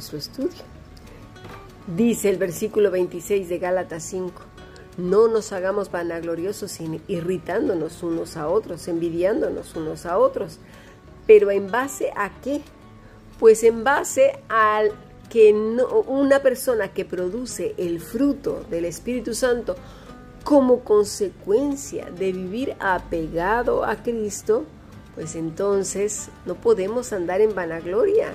nuestro estudio. Dice el versículo 26 de Gálatas 5, no nos hagamos vanagloriosos irritándonos unos a otros, envidiándonos unos a otros. Pero en base a qué? Pues en base al que una persona que produce el fruto del Espíritu Santo como consecuencia de vivir apegado a Cristo, pues entonces no podemos andar en vanagloria.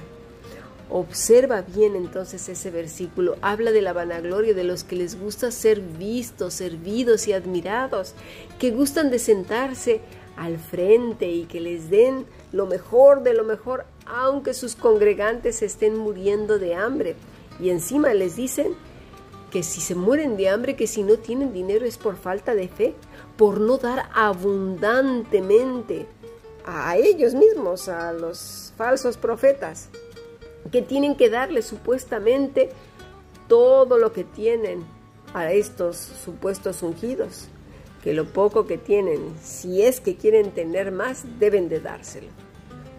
Observa bien entonces ese versículo. Habla de la vanagloria de los que les gusta ser vistos, servidos y admirados, que gustan de sentarse al frente y que les den lo mejor de lo mejor, aunque sus congregantes estén muriendo de hambre. Y encima les dicen que si se mueren de hambre, que si no tienen dinero es por falta de fe, por no dar abundantemente a ellos mismos, a los falsos profetas que tienen que darle supuestamente todo lo que tienen a estos supuestos ungidos, que lo poco que tienen, si es que quieren tener más, deben de dárselo.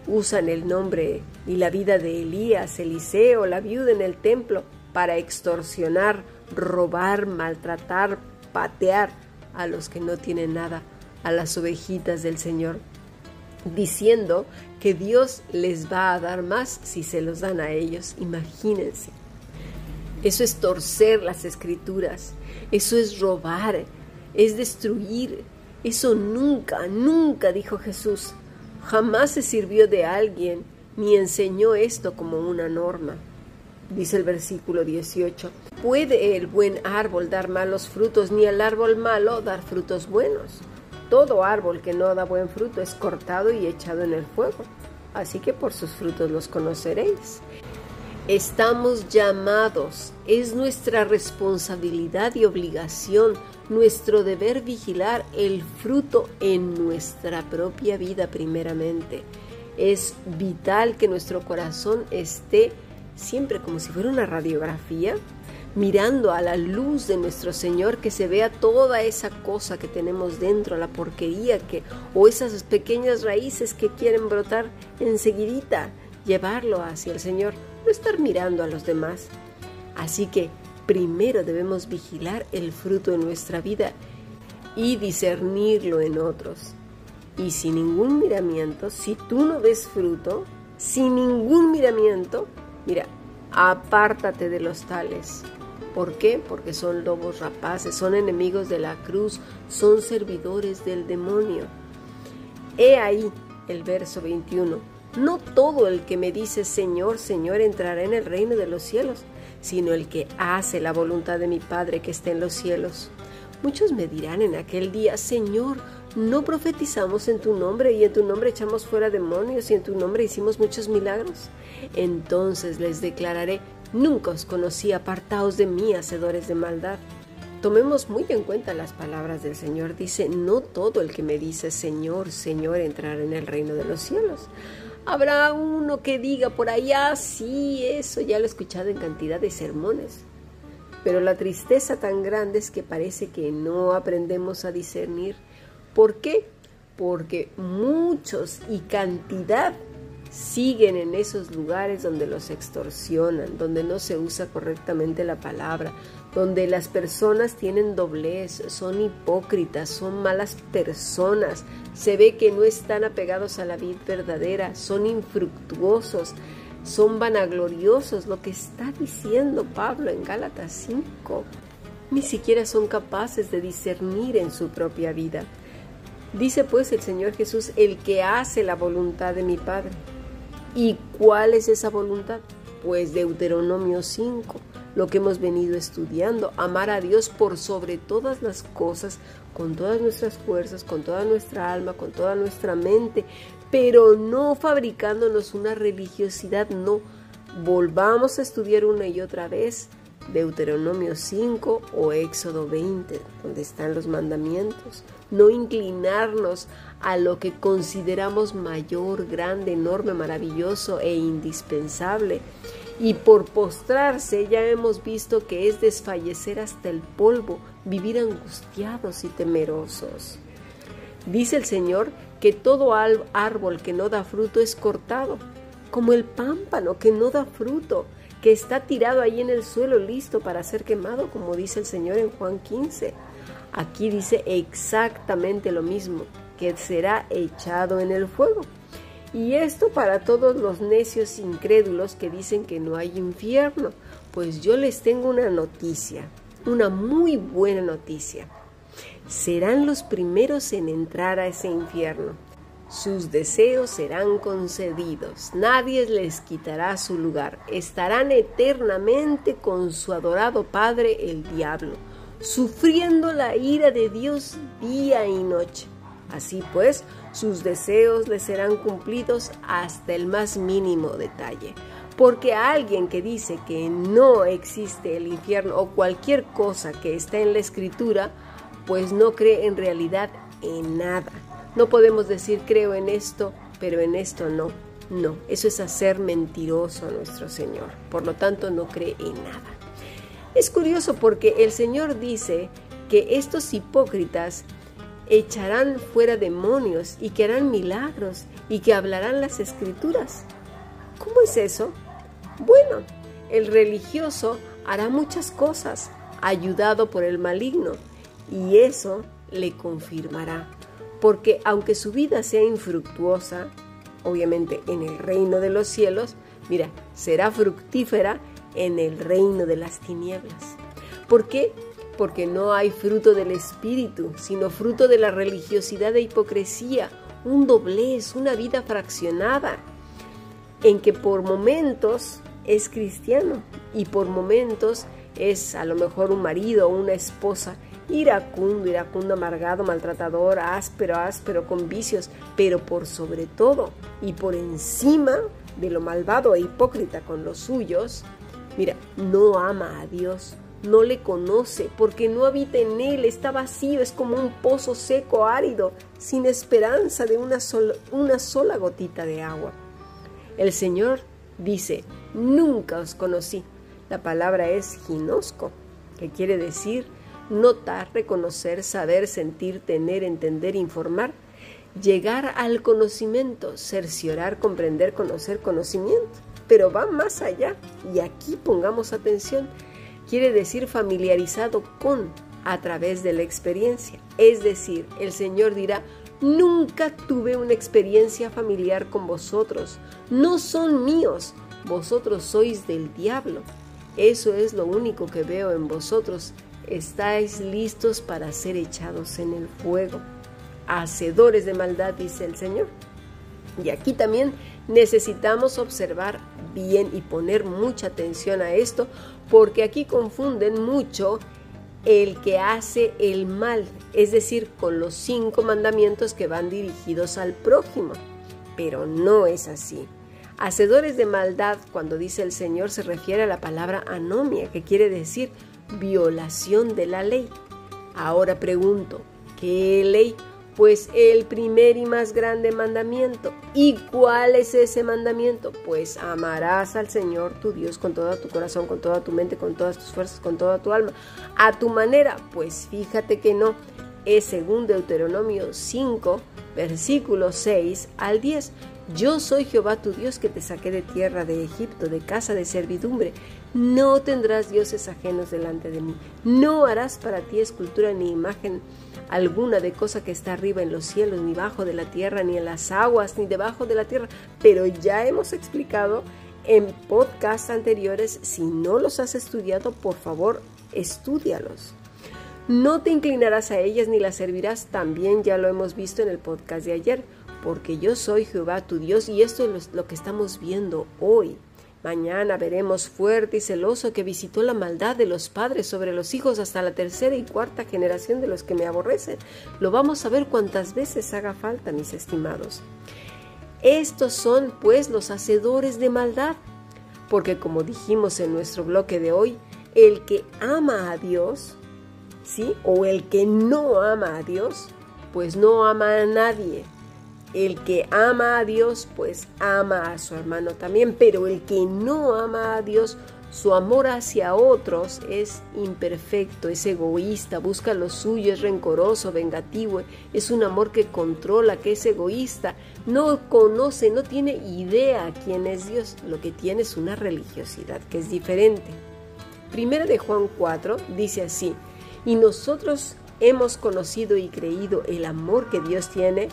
Usan el nombre y la vida de Elías, Eliseo, la viuda en el templo para extorsionar, robar, maltratar, patear a los que no tienen nada, a las ovejitas del Señor diciendo que Dios les va a dar más si se los dan a ellos. Imagínense. Eso es torcer las escrituras, eso es robar, es destruir. Eso nunca, nunca dijo Jesús. Jamás se sirvió de alguien ni enseñó esto como una norma. Dice el versículo 18, ¿puede el buen árbol dar malos frutos ni el árbol malo dar frutos buenos? Todo árbol que no da buen fruto es cortado y echado en el fuego. Así que por sus frutos los conoceréis. Estamos llamados, es nuestra responsabilidad y obligación, nuestro deber vigilar el fruto en nuestra propia vida primeramente. Es vital que nuestro corazón esté siempre como si fuera una radiografía mirando a la luz de nuestro Señor, que se vea toda esa cosa que tenemos dentro, la porquería que, o esas pequeñas raíces que quieren brotar enseguidita, llevarlo hacia el Señor, no estar mirando a los demás. Así que primero debemos vigilar el fruto de nuestra vida y discernirlo en otros. Y sin ningún miramiento, si tú no ves fruto, sin ningún miramiento, mira, apártate de los tales. ¿Por qué? Porque son lobos rapaces, son enemigos de la cruz, son servidores del demonio. He ahí el verso 21. No todo el que me dice Señor, Señor entrará en el reino de los cielos, sino el que hace la voluntad de mi Padre que está en los cielos. Muchos me dirán en aquel día, Señor, ¿no profetizamos en tu nombre y en tu nombre echamos fuera demonios y en tu nombre hicimos muchos milagros? Entonces les declararé, Nunca os conocí apartaos de mí, hacedores de maldad. Tomemos muy en cuenta las palabras del Señor. Dice, no todo el que me dice Señor, Señor entrará en el reino de los cielos. Habrá uno que diga por allá, sí, eso ya lo he escuchado en cantidad de sermones. Pero la tristeza tan grande es que parece que no aprendemos a discernir. ¿Por qué? Porque muchos y cantidad siguen en esos lugares donde los extorsionan, donde no se usa correctamente la palabra, donde las personas tienen doblez, son hipócritas, son malas personas, se ve que no están apegados a la vida verdadera, son infructuosos, son vanagloriosos, lo que está diciendo Pablo en Gálatas 5. Ni siquiera son capaces de discernir en su propia vida. Dice pues el Señor Jesús, el que hace la voluntad de mi Padre. ¿Y cuál es esa voluntad? Pues Deuteronomio 5, lo que hemos venido estudiando, amar a Dios por sobre todas las cosas, con todas nuestras fuerzas, con toda nuestra alma, con toda nuestra mente, pero no fabricándonos una religiosidad, no. Volvamos a estudiar una y otra vez Deuteronomio 5 o Éxodo 20, donde están los mandamientos. No inclinarnos a lo que consideramos mayor, grande, enorme, maravilloso e indispensable. Y por postrarse ya hemos visto que es desfallecer hasta el polvo, vivir angustiados y temerosos. Dice el Señor que todo árbol que no da fruto es cortado, como el pámpano que no da fruto que está tirado ahí en el suelo listo para ser quemado, como dice el Señor en Juan 15. Aquí dice exactamente lo mismo, que será echado en el fuego. Y esto para todos los necios incrédulos que dicen que no hay infierno, pues yo les tengo una noticia, una muy buena noticia. Serán los primeros en entrar a ese infierno. Sus deseos serán concedidos, nadie les quitará su lugar, estarán eternamente con su adorado Padre el diablo, sufriendo la ira de Dios día y noche. Así pues, sus deseos les serán cumplidos hasta el más mínimo detalle. Porque alguien que dice que no existe el infierno o cualquier cosa que está en la escritura, pues no cree en realidad en nada. No podemos decir creo en esto, pero en esto no. No, eso es hacer mentiroso a nuestro Señor. Por lo tanto, no cree en nada. Es curioso porque el Señor dice que estos hipócritas echarán fuera demonios y que harán milagros y que hablarán las escrituras. ¿Cómo es eso? Bueno, el religioso hará muchas cosas, ayudado por el maligno, y eso le confirmará, porque aunque su vida sea infructuosa, obviamente en el reino de los cielos, mira, será fructífera en el reino de las tinieblas. ¿Por qué? porque no hay fruto del espíritu, sino fruto de la religiosidad e hipocresía, un doblez, una vida fraccionada, en que por momentos es cristiano y por momentos es a lo mejor un marido o una esposa iracundo, iracundo, amargado, maltratador, áspero, áspero, con vicios, pero por sobre todo y por encima de lo malvado e hipócrita con los suyos, mira, no ama a Dios, no le conoce, porque no habita en él, está vacío, es como un pozo seco, árido, sin esperanza de una sola, gotita de agua. El Señor dice, nunca os conocí. La palabra es ginosco, que quiere decir notar, reconocer, saber, sentir, tener, entender, informar, llegar al conocimiento, cerciorar, comprender, conocer, conocimiento. Pero va más allá, y aquí pongamos atención, quiere decir familiarizado con a través de la experiencia. Es decir, el Señor dirá, nunca tuve una experiencia familiar con vosotros, no son míos, vosotros sois del diablo. Eso es lo único que veo en vosotros, estáis listos para ser echados en el fuego. Hacedores de maldad, dice el Señor. Y aquí también necesitamos observar bien y poner mucha atención a esto, porque aquí confunden mucho el que hace el mal, es decir, con los cinco mandamientos que van dirigidos al prójimo. Pero no es así. Hacedores de maldad, cuando dice el Señor, se refiere a la palabra anomia, que quiere decir violación de la ley. Ahora pregunto, ¿qué ley? Pues el primer y más grande mandamiento. ¿Y cuál es ese mandamiento? Pues amarás al Señor tu Dios con todo tu corazón, con toda tu mente, con todas tus fuerzas, con toda tu alma. A tu manera, pues fíjate que no. Es según Deuteronomio 5, versículos 6 al 10. Yo soy Jehová tu Dios que te saqué de tierra de Egipto, de casa de servidumbre. No tendrás dioses ajenos delante de mí. No harás para ti escultura ni imagen alguna de cosa que está arriba en los cielos, ni bajo de la tierra, ni en las aguas, ni debajo de la tierra. Pero ya hemos explicado en podcasts anteriores, si no los has estudiado, por favor, estudialos. No te inclinarás a ellas ni las servirás, también ya lo hemos visto en el podcast de ayer, porque yo soy Jehová tu Dios y esto es lo que estamos viendo hoy. Mañana veremos fuerte y celoso que visitó la maldad de los padres sobre los hijos hasta la tercera y cuarta generación de los que me aborrecen. Lo vamos a ver cuantas veces haga falta, mis estimados. Estos son, pues, los hacedores de maldad, porque como dijimos en nuestro bloque de hoy, el que ama a Dios, O el que no ama a Dios, pues no ama a nadie, el que ama a Dios, pues ama a su hermano también, pero el que no ama a Dios, Su amor hacia otros es imperfecto, es egoísta, busca lo suyo, es rencoroso, vengativo, es un amor que controla, que es egoísta, no conoce, no tiene idea quién es Dios, lo que tiene es una religiosidad que es diferente. Primera de Juan 4 dice así, y nosotros hemos conocido y creído el amor que Dios tiene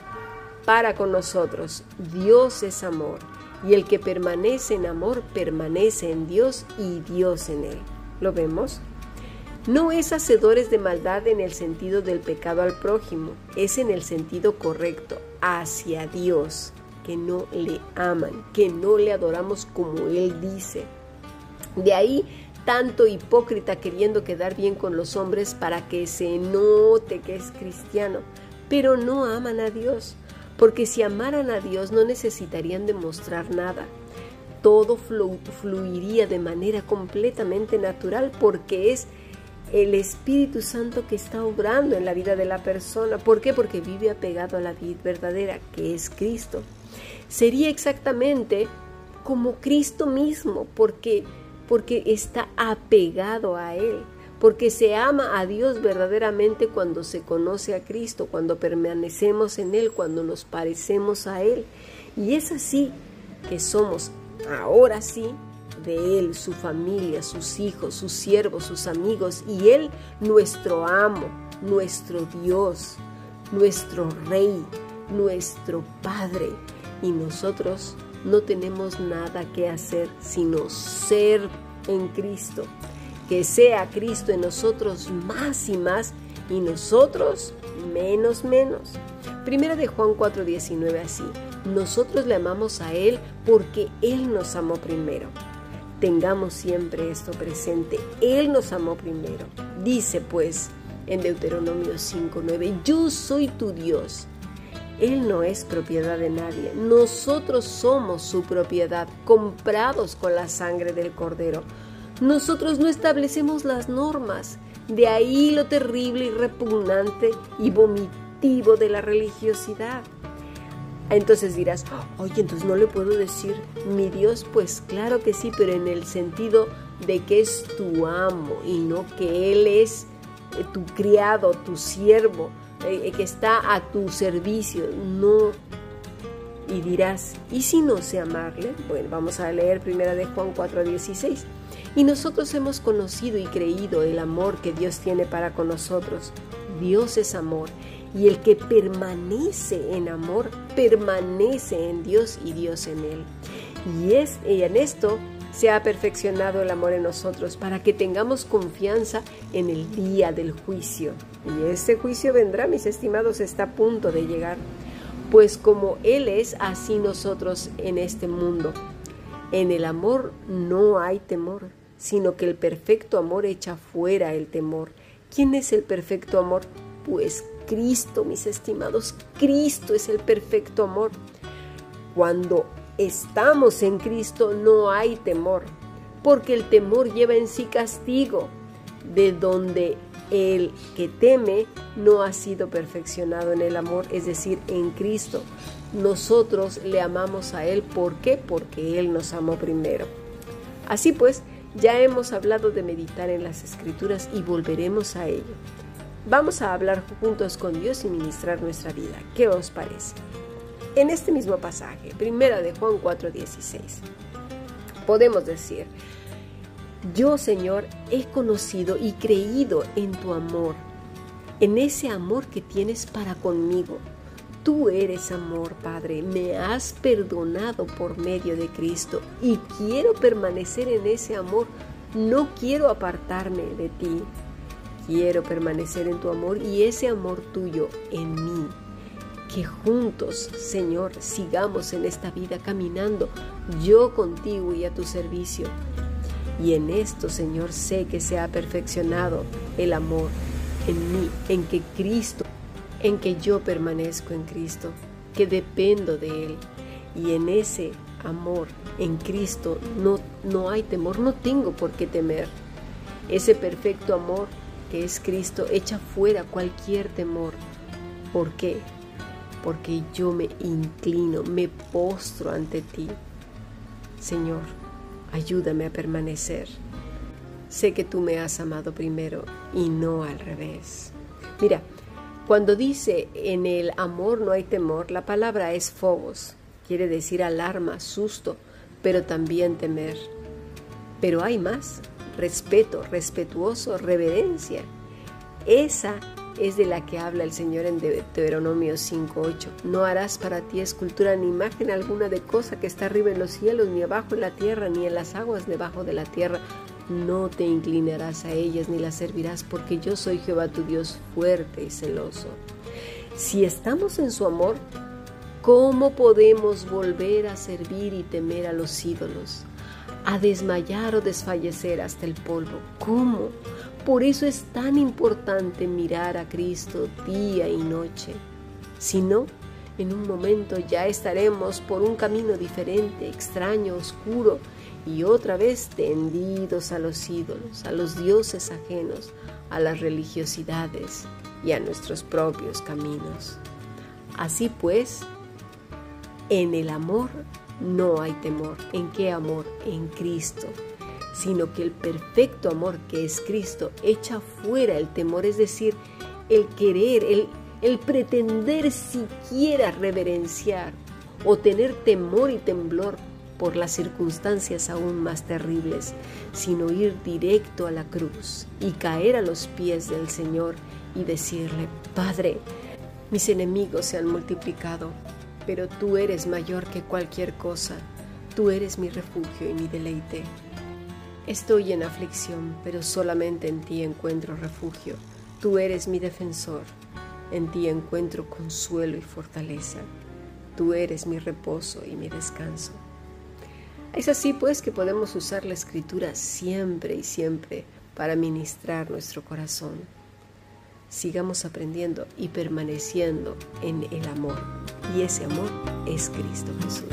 para con nosotros. Dios es amor y el que permanece en amor permanece en Dios y Dios en él. ¿Lo vemos? No es hacedores de maldad en el sentido del pecado al prójimo, es en el sentido correcto, hacia Dios, que no le aman, que no le adoramos como Él dice. De ahí tanto hipócrita queriendo quedar bien con los hombres para que se note que es cristiano, pero no aman a Dios porque si amaran a Dios no necesitarían demostrar nada. Todo fluiría de manera completamente natural porque es el Espíritu Santo que está obrando en la vida de la persona. ¿Por qué? Porque vive apegado a la vida verdadera, que es Cristo. Sería exactamente como Cristo mismo, porque, porque está apegado a Él porque se ama a Dios verdaderamente cuando se conoce a Cristo, cuando permanecemos en Él, cuando nos parecemos a Él. Y es así que somos ahora sí de Él, su familia, sus hijos, sus siervos, sus amigos, y Él nuestro amo, nuestro Dios, nuestro Rey, nuestro Padre. Y nosotros no tenemos nada que hacer sino ser en Cristo que sea Cristo en nosotros más y más y nosotros menos menos. Primera de Juan 4:19 así, nosotros le amamos a Él porque Él nos amó primero. Tengamos siempre esto presente, Él nos amó primero. Dice pues en Deuteronomio 5:9, yo soy tu Dios. Él no es propiedad de nadie, nosotros somos su propiedad, comprados con la sangre del cordero. Nosotros no establecemos las normas. De ahí lo terrible y repugnante y vomitivo de la religiosidad. Entonces dirás, oye, entonces no le puedo decir mi Dios, pues claro que sí, pero en el sentido de que es tu amo y no que Él es eh, tu criado, tu siervo, eh, que está a tu servicio. No. Y dirás, ¿y si no sé amarle? Bueno, vamos a leer primera de Juan 4:16. Y nosotros hemos conocido y creído el amor que Dios tiene para con nosotros. Dios es amor y el que permanece en amor permanece en Dios y Dios en él. Y, es, y en esto se ha perfeccionado el amor en nosotros para que tengamos confianza en el día del juicio. Y ese juicio vendrá, mis estimados, está a punto de llegar. Pues como Él es, así nosotros en este mundo. En el amor no hay temor, sino que el perfecto amor echa fuera el temor. ¿Quién es el perfecto amor? Pues Cristo, mis estimados, Cristo es el perfecto amor. Cuando estamos en Cristo no hay temor, porque el temor lleva en sí castigo, de donde el que teme no ha sido perfeccionado en el amor, es decir, en Cristo. Nosotros le amamos a Él, ¿por qué? Porque Él nos amó primero. Así pues, ya hemos hablado de meditar en las escrituras y volveremos a ello. Vamos a hablar juntos con Dios y ministrar nuestra vida. ¿Qué os parece? En este mismo pasaje, primera de Juan 4:16, podemos decir, yo Señor he conocido y creído en tu amor, en ese amor que tienes para conmigo Tú eres amor, Padre, me has perdonado por medio de Cristo y quiero permanecer en ese amor. No quiero apartarme de ti. Quiero permanecer en tu amor y ese amor tuyo en mí. Que juntos, Señor, sigamos en esta vida caminando, yo contigo y a tu servicio. Y en esto, Señor, sé que se ha perfeccionado el amor en mí, en que Cristo en que yo permanezco en Cristo, que dependo de Él. Y en ese amor en Cristo no, no hay temor, no tengo por qué temer. Ese perfecto amor que es Cristo echa fuera cualquier temor. ¿Por qué? Porque yo me inclino, me postro ante ti. Señor, ayúdame a permanecer sé que tú me has amado primero y no al revés. Mira, cuando dice en el amor no hay temor, la palabra es fobos, quiere decir alarma, susto, pero también temer. Pero hay más, respeto, respetuoso, reverencia. Esa es de la que habla el Señor en Deuteronomio 5.8. No harás para ti escultura ni imagen alguna de cosa que está arriba en los cielos, ni abajo en la tierra, ni en las aguas debajo de la tierra. No te inclinarás a ellas ni las servirás, porque yo soy Jehová tu Dios fuerte y celoso. Si estamos en su amor, ¿cómo podemos volver a servir y temer a los ídolos? A desmayar o desfallecer hasta el polvo. ¿Cómo? Por eso es tan importante mirar a Cristo día y noche. Si no, en un momento ya estaremos por un camino diferente, extraño, oscuro, y otra vez tendidos a los ídolos, a los dioses ajenos, a las religiosidades y a nuestros propios caminos. Así pues, en el amor no hay temor. ¿En qué amor? En Cristo sino que el perfecto amor que es Cristo echa fuera el temor, es decir, el querer, el, el pretender siquiera reverenciar o tener temor y temblor por las circunstancias aún más terribles, sino ir directo a la cruz y caer a los pies del Señor y decirle, Padre, mis enemigos se han multiplicado, pero tú eres mayor que cualquier cosa, tú eres mi refugio y mi deleite. Estoy en aflicción, pero solamente en ti encuentro refugio. Tú eres mi defensor. En ti encuentro consuelo y fortaleza. Tú eres mi reposo y mi descanso. Es así pues que podemos usar la escritura siempre y siempre para ministrar nuestro corazón. Sigamos aprendiendo y permaneciendo en el amor. Y ese amor es Cristo Jesús.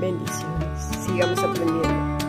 Bendiciones. Sigamos aprendiendo.